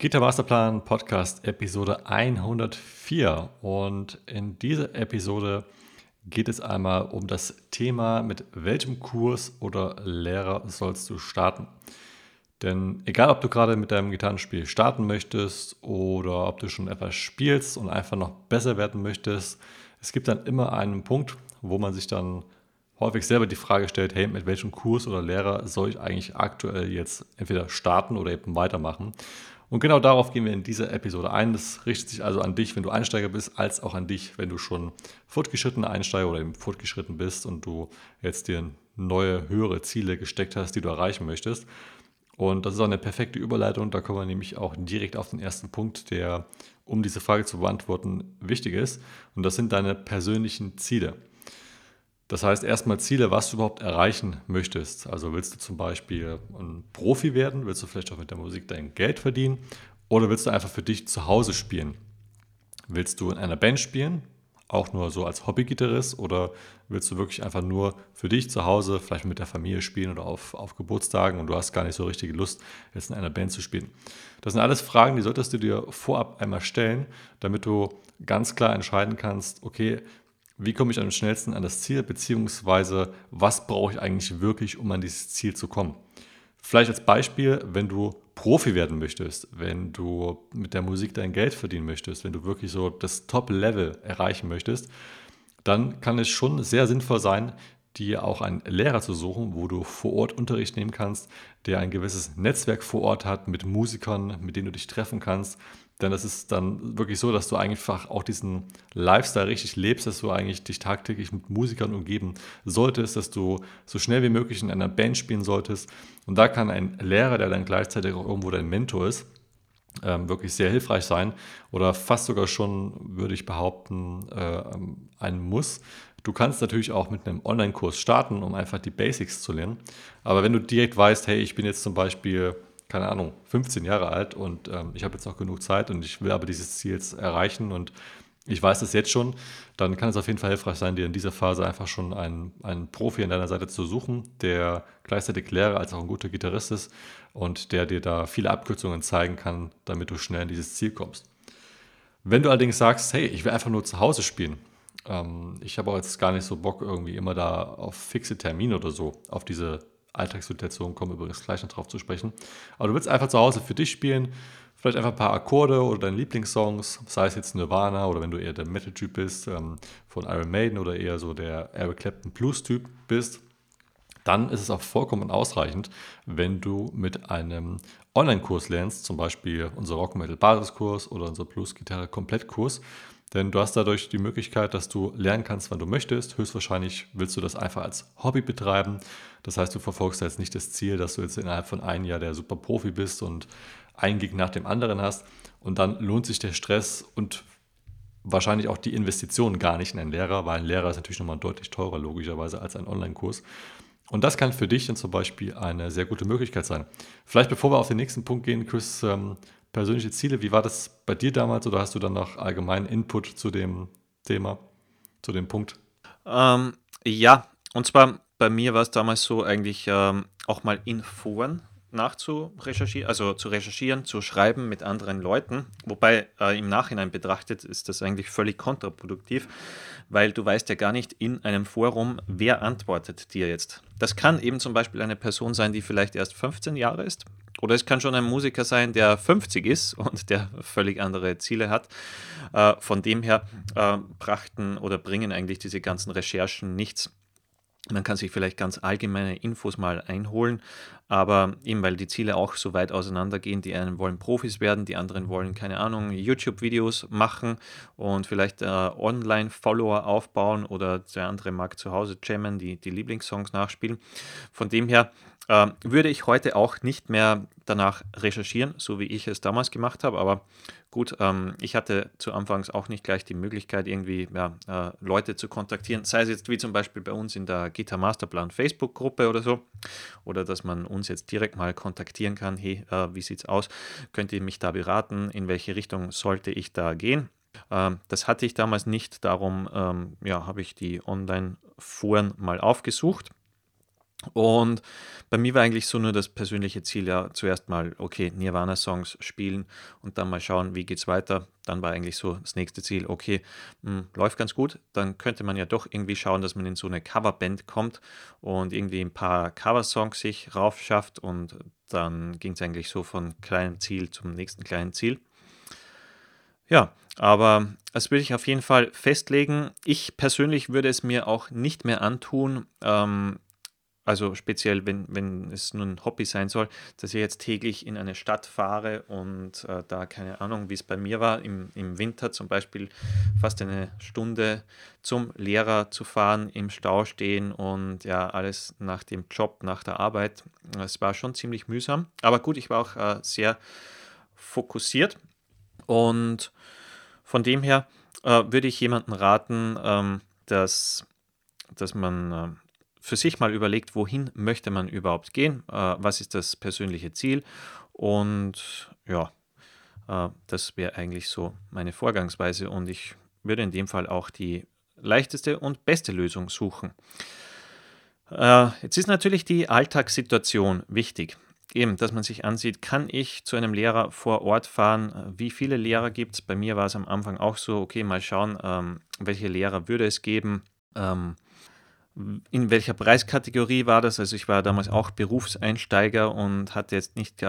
Gitter Masterplan Podcast Episode 104 und in dieser Episode geht es einmal um das Thema, mit welchem Kurs oder Lehrer sollst du starten. Denn egal, ob du gerade mit deinem Gitarrenspiel starten möchtest oder ob du schon etwas spielst und einfach noch besser werden möchtest, es gibt dann immer einen Punkt, wo man sich dann häufig selber die Frage stellt, hey, mit welchem Kurs oder Lehrer soll ich eigentlich aktuell jetzt entweder starten oder eben weitermachen? Und genau darauf gehen wir in dieser Episode ein. Das richtet sich also an dich, wenn du Einsteiger bist, als auch an dich, wenn du schon fortgeschrittener Einsteiger oder eben fortgeschritten bist und du jetzt dir neue, höhere Ziele gesteckt hast, die du erreichen möchtest. Und das ist auch eine perfekte Überleitung. Da kommen wir nämlich auch direkt auf den ersten Punkt, der, um diese Frage zu beantworten, wichtig ist. Und das sind deine persönlichen Ziele. Das heißt erstmal Ziele, was du überhaupt erreichen möchtest. Also willst du zum Beispiel ein Profi werden? Willst du vielleicht auch mit der Musik dein Geld verdienen? Oder willst du einfach für dich zu Hause spielen? Willst du in einer Band spielen? Auch nur so als Hobbygitarrist? Oder willst du wirklich einfach nur für dich zu Hause, vielleicht mit der Familie spielen oder auf, auf Geburtstagen und du hast gar nicht so richtige Lust, jetzt in einer Band zu spielen? Das sind alles Fragen, die solltest du dir vorab einmal stellen, damit du ganz klar entscheiden kannst, okay, wie komme ich am schnellsten an das Ziel, beziehungsweise was brauche ich eigentlich wirklich, um an dieses Ziel zu kommen. Vielleicht als Beispiel, wenn du Profi werden möchtest, wenn du mit der Musik dein Geld verdienen möchtest, wenn du wirklich so das Top-Level erreichen möchtest, dann kann es schon sehr sinnvoll sein, dir auch einen Lehrer zu suchen, wo du vor Ort Unterricht nehmen kannst, der ein gewisses Netzwerk vor Ort hat mit Musikern, mit denen du dich treffen kannst, denn das ist dann wirklich so, dass du einfach auch diesen Lifestyle richtig lebst, dass du eigentlich dich tagtäglich mit Musikern umgeben solltest, dass du so schnell wie möglich in einer Band spielen solltest. Und da kann ein Lehrer, der dann gleichzeitig auch irgendwo dein Mentor ist, ähm, wirklich sehr hilfreich sein oder fast sogar schon, würde ich behaupten, äh, ein Muss. Du kannst natürlich auch mit einem Online-Kurs starten, um einfach die Basics zu lernen. Aber wenn du direkt weißt, hey, ich bin jetzt zum Beispiel keine Ahnung, 15 Jahre alt und ähm, ich habe jetzt noch genug Zeit und ich will aber dieses Ziel jetzt erreichen und ich weiß das jetzt schon, dann kann es auf jeden Fall hilfreich sein, dir in dieser Phase einfach schon einen, einen Profi an deiner Seite zu suchen, der gleichzeitig Lehrer als auch ein guter Gitarrist ist und der dir da viele Abkürzungen zeigen kann, damit du schnell in dieses Ziel kommst. Wenn du allerdings sagst, hey, ich will einfach nur zu Hause spielen, ähm, ich habe auch jetzt gar nicht so Bock irgendwie immer da auf fixe Termine oder so, auf diese Alltagssituationen kommen übrigens gleich noch drauf zu sprechen. Aber du willst einfach zu Hause für dich spielen, vielleicht einfach ein paar Akkorde oder deine Lieblingssongs, sei es jetzt Nirvana oder wenn du eher der Metal-Typ bist, ähm, von Iron Maiden oder eher so der Eric Clapton Blues-Typ bist, dann ist es auch vollkommen ausreichend, wenn du mit einem Online-Kurs lernst, zum Beispiel unser Rock Metal Basiskurs oder unser Blues-Gitarre Komplettkurs. Denn du hast dadurch die Möglichkeit, dass du lernen kannst, wann du möchtest. Höchstwahrscheinlich willst du das einfach als Hobby betreiben. Das heißt, du verfolgst jetzt nicht das Ziel, dass du jetzt innerhalb von einem Jahr der super Profi bist und einen Gig nach dem anderen hast. Und dann lohnt sich der Stress und wahrscheinlich auch die Investition gar nicht in einen Lehrer, weil ein Lehrer ist natürlich nochmal deutlich teurer, logischerweise, als ein Online-Kurs. Und das kann für dich dann zum Beispiel eine sehr gute Möglichkeit sein. Vielleicht bevor wir auf den nächsten Punkt gehen, Chris, ähm, persönliche Ziele. Wie war das bei dir damals oder hast du dann noch allgemeinen Input zu dem Thema, zu dem Punkt? Ähm, ja, und zwar bei mir war es damals so, eigentlich ähm, auch mal in Foren nachzurecherchieren, also zu recherchieren, zu schreiben mit anderen Leuten. Wobei äh, im Nachhinein betrachtet ist das eigentlich völlig kontraproduktiv, weil du weißt ja gar nicht in einem Forum, wer antwortet dir jetzt. Das kann eben zum Beispiel eine Person sein, die vielleicht erst 15 Jahre ist. Oder es kann schon ein Musiker sein, der 50 ist und der völlig andere Ziele hat. Äh, von dem her äh, brachten oder bringen eigentlich diese ganzen Recherchen nichts. Man kann sich vielleicht ganz allgemeine Infos mal einholen, aber eben weil die Ziele auch so weit auseinandergehen, die einen wollen Profis werden, die anderen wollen, keine Ahnung, YouTube-Videos machen und vielleicht äh, Online-Follower aufbauen oder der andere mag zu Hause jammen, die, die Lieblingssongs nachspielen. Von dem her äh, würde ich heute auch nicht mehr danach recherchieren, so wie ich es damals gemacht habe, aber gut, ähm, ich hatte zu Anfangs auch nicht gleich die Möglichkeit, irgendwie ja, äh, Leute zu kontaktieren, sei es jetzt wie zum Beispiel bei uns in der Gitar Masterplan Facebook-Gruppe oder so, oder dass man uns jetzt direkt mal kontaktieren kann, hey, äh, wie sieht's aus, könnt ihr mich da beraten, in welche Richtung sollte ich da gehen? Ähm, das hatte ich damals nicht, darum ähm, ja, habe ich die Online-Foren mal aufgesucht Und bei mir war eigentlich so nur das persönliche Ziel, ja, zuerst mal, okay, Nirvana-Songs spielen und dann mal schauen, wie geht's weiter. Dann war eigentlich so das nächste Ziel, okay, mh, hm, läuft ganz gut. Dann könnte man ja doch irgendwie schauen, dass man in so eine Coverband kommt und irgendwie ein paar Coversongs sich raufschafft und dann ging es eigentlich so von kleinem Ziel zum nächsten kleinen Ziel. Ja, aber das würde ich auf jeden Fall festlegen. Ich persönlich würde es mir auch nicht mehr antun, ähm, also speziell, wenn, wenn es nur ein Hobby sein soll, dass ich jetzt täglich in eine Stadt fahre und äh, da keine Ahnung, wie es bei mir war, im, im Winter zum Beispiel fast eine Stunde zum Lehrer zu fahren, im Stau stehen und ja, alles nach dem Job, nach der Arbeit. Es war schon ziemlich mühsam. Aber gut, ich war auch äh, sehr fokussiert und von dem her äh, würde ich jemandem raten, ähm, dass, dass man äh, für sich mal überlegt, wohin möchte man überhaupt gehen, äh, was ist das persönliche Ziel und ja, äh, das wäre eigentlich so meine Vorgangsweise und ich würde in dem Fall auch die leichteste und beste Lösung suchen. Äh, jetzt ist natürlich die Alltagssituation wichtig. Eben, dass man sich ansieht, kann ich zu einem Lehrer vor Ort fahren? Wie viele Lehrer gibt es? Bei mir war es am Anfang auch so, okay, mal schauen, ähm, welche Lehrer würde es geben. Ähm, in welcher Preiskategorie war das? Also ich war damals auch Berufseinsteiger und hatte jetzt nicht äh,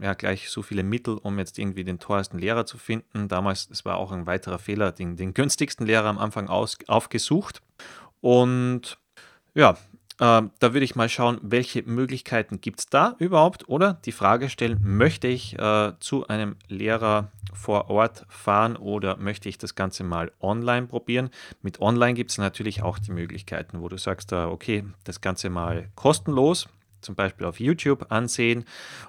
ja, gleich so viele Mittel, um jetzt irgendwie den teuersten Lehrer zu finden. Damals, das war auch ein weiterer Fehler, den, den günstigsten Lehrer am Anfang aus, aufgesucht. Und ja, äh, da würde ich mal schauen, welche Möglichkeiten gibt es da überhaupt oder die Frage stellen, möchte ich äh, zu einem Lehrer vor Ort fahren oder möchte ich das Ganze mal online probieren? Mit online gibt es natürlich auch die Möglichkeiten, wo du sagst, äh, okay, das Ganze mal kostenlos, zum Beispiel auf YouTube ansehen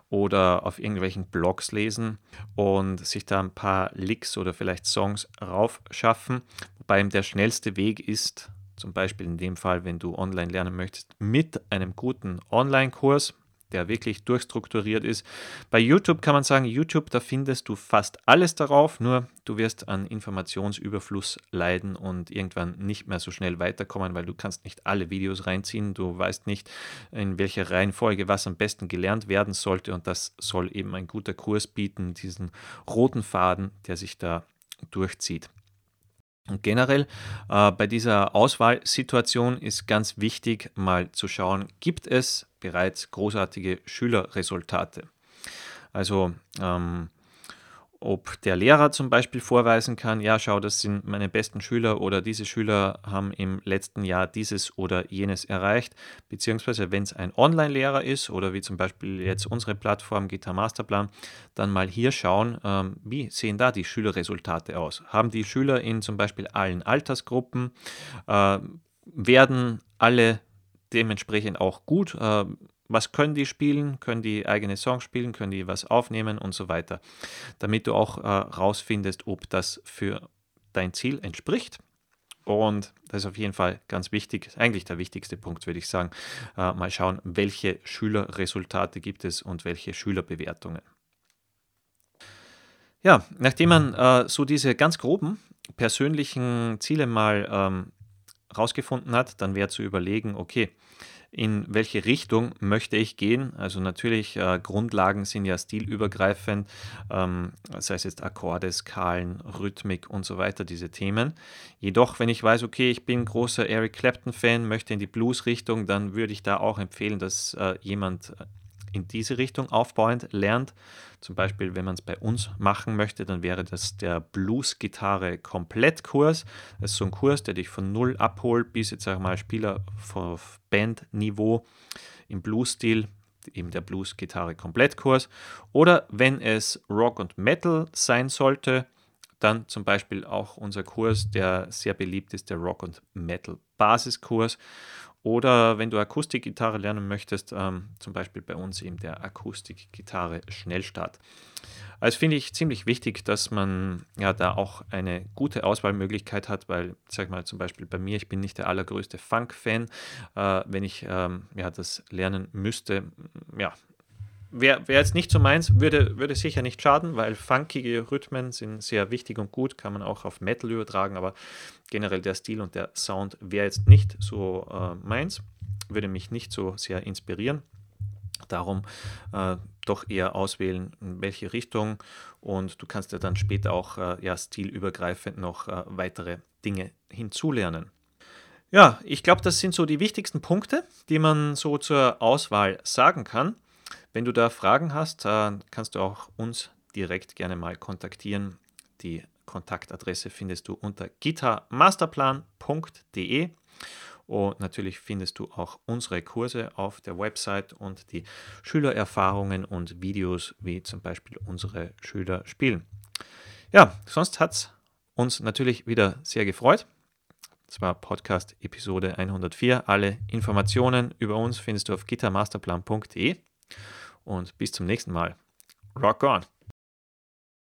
oder auf irgendwelchen Blogs lesen und sich da ein paar Licks oder vielleicht Songs raufschaffen. Wobei der schnellste Weg ist, zum Beispiel in dem Fall, wenn du online lernen möchtest, mit einem guten Online-Kurs, der wirklich durchstrukturiert ist. Bei YouTube kann man sagen, YouTube, da findest du fast alles darauf, nur du wirst an Informationsüberfluss leiden und irgendwann nicht mehr so schnell weiterkommen, weil du kannst nicht alle Videos reinziehen, du weißt nicht, in welcher Reihenfolge was am besten gelernt werden sollte und das soll eben ein guter Kurs bieten, diesen roten Faden, der sich da durchzieht. Und generell äh, bei dieser Auswahlsituation ist ganz wichtig, mal zu schauen, gibt es bereits großartige Schülerresultate? Also ähm, ob der Lehrer zum Beispiel vorweisen kann, ja, schau, das sind meine besten Schüler oder diese Schüler haben im letzten Jahr dieses oder jenes erreicht, beziehungsweise wenn es ein Online-Lehrer ist oder wie zum Beispiel jetzt unsere Plattform Gitar Masterplan, dann mal hier schauen, ähm, wie sehen da die Schülerresultate aus. Haben die Schüler in zum Beispiel allen Altersgruppen, äh, werden alle dementsprechend auch gut, äh, was können die spielen? Können die eigene Songs spielen? Können die was aufnehmen und so weiter? Damit du auch äh, rausfindest, ob das für dein Ziel entspricht. Und das ist auf jeden Fall ganz wichtig, eigentlich der wichtigste Punkt, würde ich sagen. Äh, mal schauen, welche Schülerresultate gibt es und welche Schülerbewertungen. Ja, nachdem man äh, so diese ganz groben persönlichen Ziele mal ähm, rausgefunden hat, dann wäre zu überlegen, okay, in welche Richtung möchte ich gehen. Also natürlich, äh, Grundlagen sind ja stilübergreifend, ähm, sei es jetzt Akkorde, Skalen, Rhythmik und so weiter, diese Themen. Jedoch, wenn ich weiß, okay, ich bin großer Eric Clapton-Fan, möchte in die Blues-Richtung, dann würde ich da auch empfehlen, dass äh, jemand in diese Richtung aufbauend lernt. Zum Beispiel, wenn man es bei uns machen möchte, dann wäre das der Blues-Gitarre-Komplettkurs. Das ist so ein Kurs, der dich von Null abholt bis jetzt sag mal Spieler auf Bandniveau im Blues-Stil, eben der Blues-Gitarre-Komplettkurs. Oder wenn es Rock und Metal sein sollte, dann zum Beispiel auch unser Kurs, der sehr beliebt ist, der Rock und Metal Basiskurs. Oder wenn du Akustikgitarre lernen möchtest, ähm, zum Beispiel bei uns eben der Akustikgitarre Schnellstart. Also finde ich ziemlich wichtig, dass man ja da auch eine gute Auswahlmöglichkeit hat, weil, sag mal zum Beispiel bei mir, ich bin nicht der allergrößte Funk-Fan. Äh, wenn ich ähm, ja, das lernen müsste, ja, wäre wär jetzt nicht so meins, würde, würde sicher nicht schaden, weil funkige Rhythmen sind sehr wichtig und gut, kann man auch auf Metal übertragen, aber generell der Stil und der Sound wäre jetzt nicht so äh, meins, würde mich nicht so sehr inspirieren. Darum äh, doch eher auswählen, in welche Richtung und du kannst ja dann später auch äh, ja, stilübergreifend noch äh, weitere Dinge hinzulernen. Ja, ich glaube, das sind so die wichtigsten Punkte, die man so zur Auswahl sagen kann. Wenn du da Fragen hast, kannst du auch uns direkt gerne mal kontaktieren. Die Kontaktadresse findest du unter gitarmasterplan.de und natürlich findest du auch unsere Kurse auf der Website und die Schülererfahrungen und Videos, wie zum Beispiel unsere Schüler spielen. Ja, sonst hat es uns natürlich wieder sehr gefreut. Das war Podcast Episode 104. Alle Informationen über uns findest du auf gitarmasterplan.de und bis zum nächsten Mal. Rock on!